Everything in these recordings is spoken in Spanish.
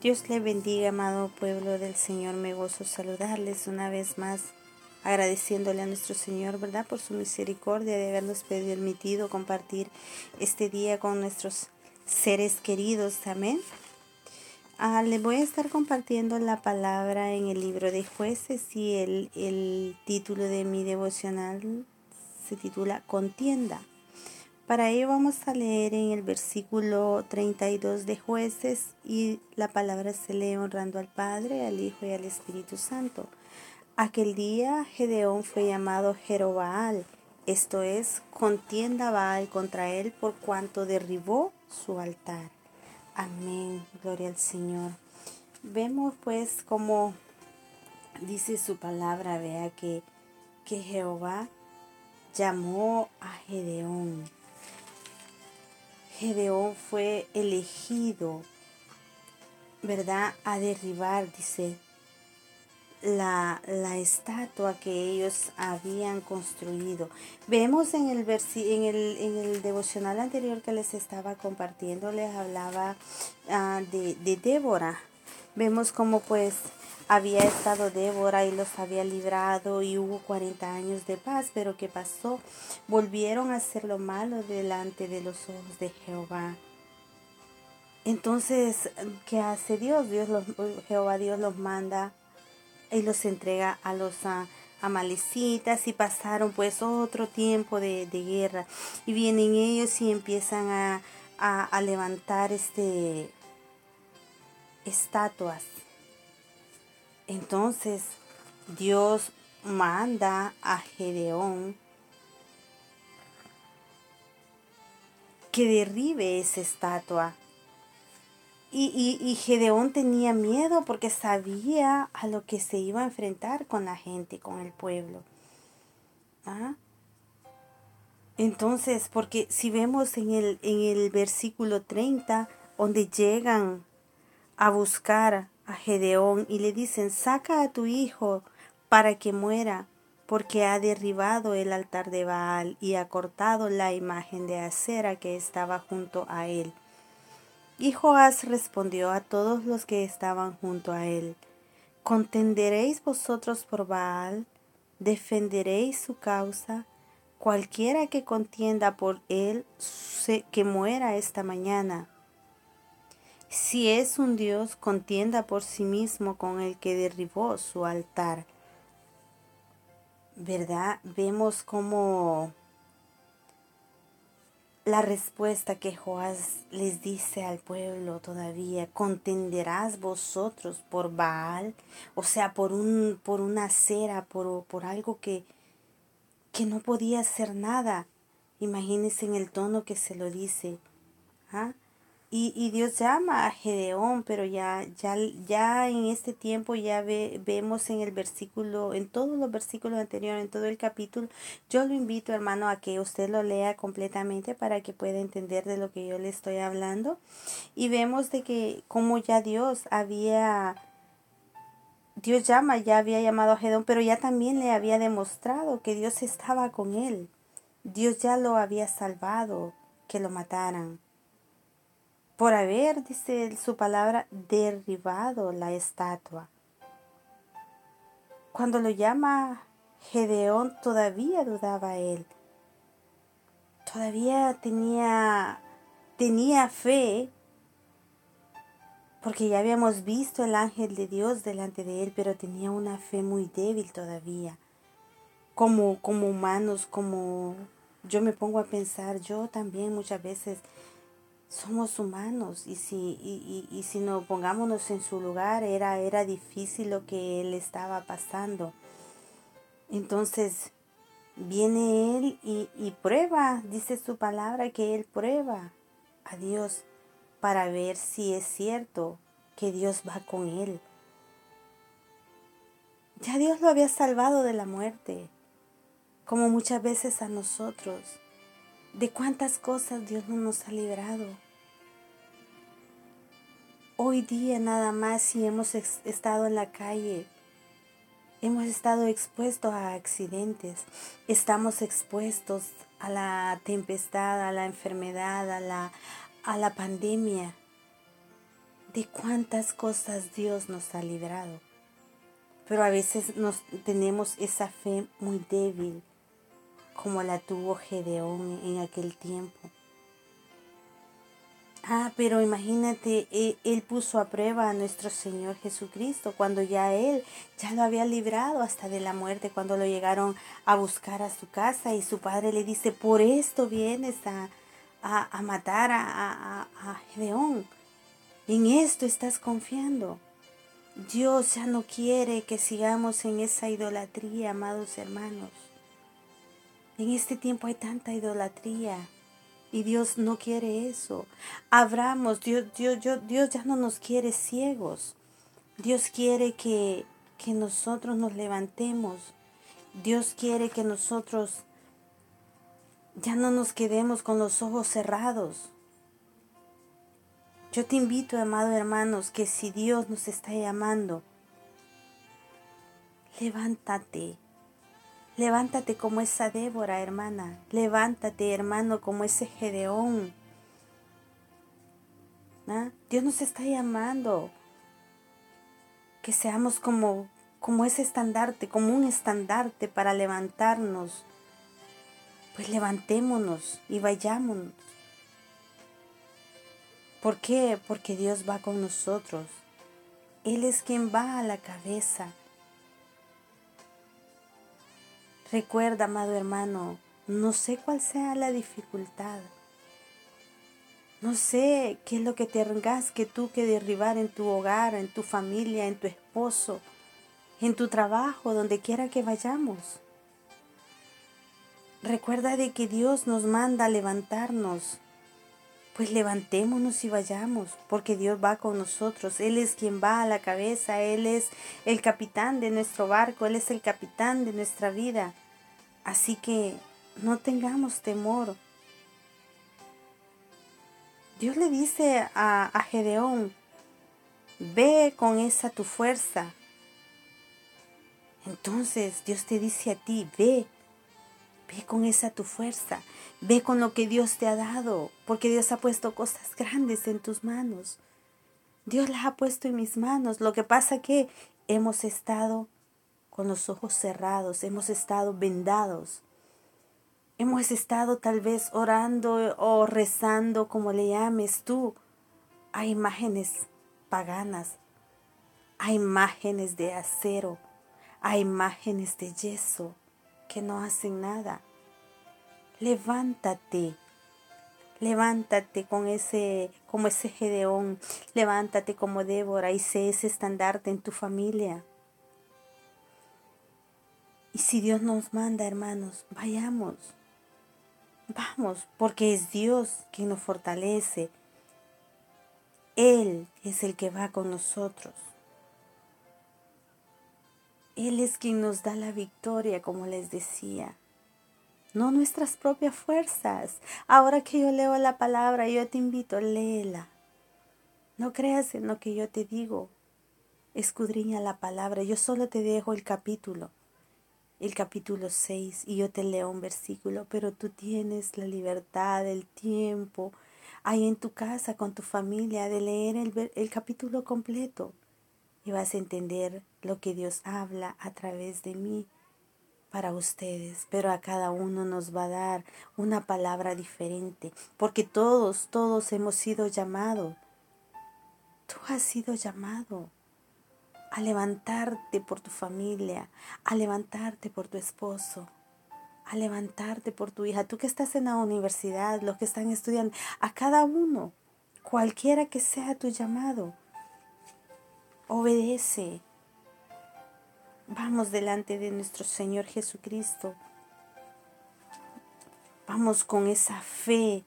Dios le bendiga, amado pueblo del Señor. Me gozo saludarles una vez más, agradeciéndole a nuestro Señor, ¿verdad? Por su misericordia de habernos permitido compartir este día con nuestros seres queridos. Amén. Ah, le voy a estar compartiendo la palabra en el libro de jueces y el, el título de mi devocional se titula Contienda. Para ello vamos a leer en el versículo 32 de jueces y la palabra se lee honrando al Padre, al Hijo y al Espíritu Santo. Aquel día Gedeón fue llamado Jerobaal, esto es, contienda Baal contra él por cuanto derribó su altar. Amén, gloria al Señor. Vemos pues como dice su palabra, vea que, que Jehová llamó a Gedeón Gedeón fue elegido, ¿verdad? A derribar, dice, la, la, estatua que ellos habían construido. Vemos en el, en el, en el devocional anterior que les estaba compartiendo, les hablaba uh, de, de Débora. Vemos como pues había estado Débora y los había librado y hubo 40 años de paz, pero ¿qué pasó? Volvieron a hacer lo malo delante de los ojos de Jehová. Entonces, ¿qué hace Dios? Dios los, Jehová Dios los manda y los entrega a los amalecitas y pasaron pues otro tiempo de, guerra y vienen ellos y empiezan a, a levantar este estatuas entonces Dios manda a Gedeón que derribe esa estatua. Y, y, Gedeón tenía miedo porque sabía a lo que se iba a enfrentar con la gente, con el pueblo. ¿Ah? Entonces, porque si vemos en el, en el versículo 30, donde llegan a buscar a Gedeón y le dicen, saca a tu hijo para que muera, porque ha derribado el altar de Baal y ha cortado la imagen de acera que estaba junto a él. Y Joás respondió a todos los que estaban junto a él, ¿contenderéis vosotros por Baal? ¿Defenderéis su causa? Cualquiera que contienda por él, que muera esta mañana. Si es un Dios, contienda por sí mismo con el que derribó su altar. ¿Verdad? Vemos como la respuesta que Joás les dice al pueblo todavía, contenderás vosotros por Baal, o sea, por un por una cera, por, por algo que que no podía hacer nada. Imagínense en el tono que se lo dice. ¿ah? Y, y, Dios llama a Gedeón, pero ya, ya, ya en este tiempo ya vemos en el versículo, en todos los versículos anteriores, en todo el capítulo, yo lo invito hermano a que usted lo lea completamente para que pueda entender de lo que yo le estoy hablando. Y vemos de que como ya Dios había, Dios llama, ya había llamado a Gedeón, pero ya también le había demostrado que Dios estaba con él. Dios ya lo había salvado, que lo mataran por haber, dice su palabra, derribado la estatua. Cuando lo llama Gedeón, todavía dudaba él. Todavía tenía, tenía fe, porque ya habíamos visto el ángel de Dios delante de él, pero tenía una fe muy débil todavía. Como, como humanos, como yo me pongo a pensar, yo también muchas veces somos humanos y si, y, y, si no pongámonos en su lugar era, era difícil lo que él estaba pasando. Entonces viene él y, y prueba, dice su palabra que él prueba a Dios para ver si es cierto que Dios va con él. Ya Dios lo había salvado de la muerte, como muchas veces a nosotros. ¿De cuántas cosas Dios no nos ha librado? Hoy día nada más si hemos estado en la calle, hemos estado expuestos a accidentes, estamos expuestos a la tempestad, a la enfermedad, a la, a la pandemia. de cuántas cosas Dios nos ha librado. Pero a veces nos tenemos esa fe muy débil, como la tuvo Gedeón en aquel tiempo. Ah, pero imagínate, e, él, puso a prueba a nuestro Señor Jesucristo cuando ya Él ya lo había librado hasta de la muerte, cuando lo llegaron a buscar a su casa y su padre le dice, por esto vienes a, a, matar a, a, a Gedeón. En esto estás confiando. Dios ya no quiere que sigamos en esa idolatría, amados hermanos. En este tiempo hay tanta idolatría. Y Dios no quiere eso. Abramos, Dios, Dios, Dios, ya no nos quiere ciegos. Dios quiere que, que nosotros nos levantemos. Dios quiere que nosotros ya no nos quedemos con los ojos cerrados. Yo te invito, amado hermanos, que si Dios nos está llamando, levántate, Levántate como esa Débora, hermana. Levántate, hermano, como ese Gedeón. ¿Ah? Dios nos está llamando. Que seamos como, como ese estandarte, como un estandarte para levantarnos. Pues levantémonos y vayámonos. ¿Por qué? Porque Dios va con nosotros. Él es quien va a la cabeza. Recuerda, amado hermano, no sé cuál sea la dificultad. No sé qué es lo que tengas que tú que derribar en tu hogar, en tu familia, en tu esposo, en tu trabajo, donde quiera que vayamos. Recuerda de que Dios nos manda a levantarnos. Pues levantémonos y vayamos, porque Dios va con nosotros. Él es quien va a la cabeza, Él es el capitán de nuestro barco, Él es el capitán de nuestra vida. Así que no tengamos temor. Dios le dice a, Gedeón, ve con esa tu fuerza. Entonces Dios te dice a ti, ve, ve con esa tu fuerza, ve con lo que Dios te ha dado, porque Dios ha puesto cosas grandes en tus manos. Dios las ha puesto en mis manos. Lo que pasa que hemos estado con los ojos cerrados, hemos estado vendados. Hemos estado tal vez orando o rezando, como le llames tú, a imágenes paganas, a imágenes de acero, a imágenes de yeso que no hacen nada. Levántate, levántate con ese, como ese Gedeón, levántate como Débora y sé ese estandarte en tu familia. Y si Dios nos manda, hermanos, vayamos. Vamos, porque es Dios quien nos fortalece. Él es el que va con nosotros. Él es quien nos da la victoria, como les decía. No nuestras propias fuerzas. Ahora que yo leo la palabra, yo te invito, léela. No creas en lo que yo te digo. Escudriña la palabra. Yo solo te dejo el capítulo el capítulo 6 y yo te leo un versículo, pero tú tienes la libertad, el tiempo, ahí en tu casa con tu familia, de leer el, el capítulo completo vas a entender lo que Dios habla a través de mí para ustedes, pero a cada uno nos va a dar una palabra diferente, porque todos, todos hemos sido llamados. Tú has sido llamado a levantarte por tu familia, a levantarte por tu esposo, a levantarte por tu hija, tú que estás en la universidad, los que están estudiando, a cada uno, cualquiera que sea tu llamado, obedece. Vamos delante de nuestro Señor Jesucristo. Vamos con esa fe,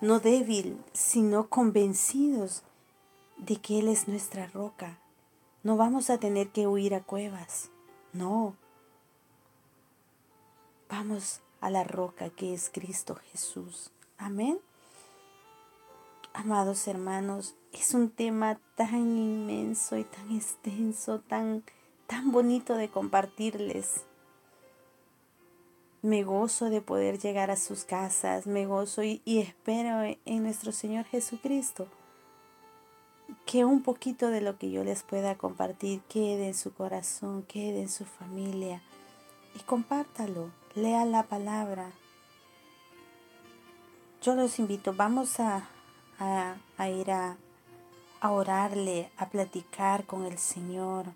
no débil, sino convencidos de que Él es nuestra roca, no vamos a tener que huir a cuevas. No. Vamos a la roca que es Cristo Jesús. Amén. Amados hermanos, es un tema tan inmenso y tan extenso, tan, tan bonito de compartirles. Me gozo de poder llegar a sus casas, me gozo y, espero en nuestro Señor Jesucristo que un poquito de lo que yo les pueda compartir quede en su corazón, quede en su familia y compártalo, lea la palabra. Yo los invito, vamos a, a, ir a, a orarle, a platicar con el Señor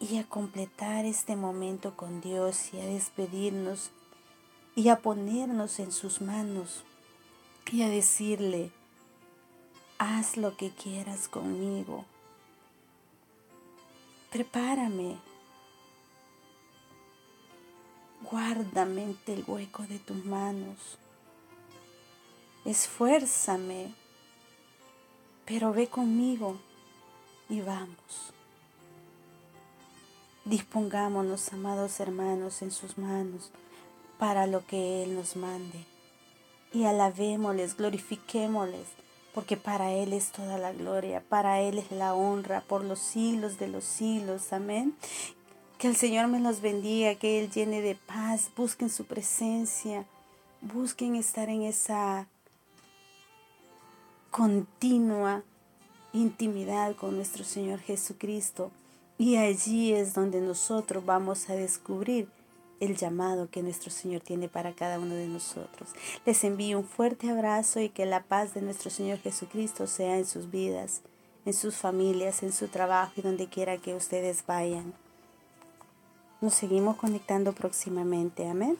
y a completar este momento con Dios y a despedirnos y a ponernos en sus manos y a decirle, haz lo que quieras conmigo. Prepárame. Guárdame en el hueco de tus manos. Esfuérzame, pero ve conmigo y vamos. Dispongámonos, amados hermanos, en sus manos para lo que Él nos mande. Y alabémosles, glorifiquémosles, porque para Él es toda la gloria, para Él es la honra por los siglos de los siglos. Amén. Que el Señor me los bendiga, que Él llene de paz, busquen su presencia, busquen estar en esa continua intimidad con nuestro Señor Jesucristo. Y allí es donde nosotros vamos a descubrir el llamado que nuestro Señor tiene para cada uno de nosotros. Les envío un fuerte abrazo y que la paz de nuestro Señor Jesucristo sea en sus vidas, en sus familias, en su trabajo y donde quiera que ustedes vayan. Nos seguimos conectando próximamente. Amén.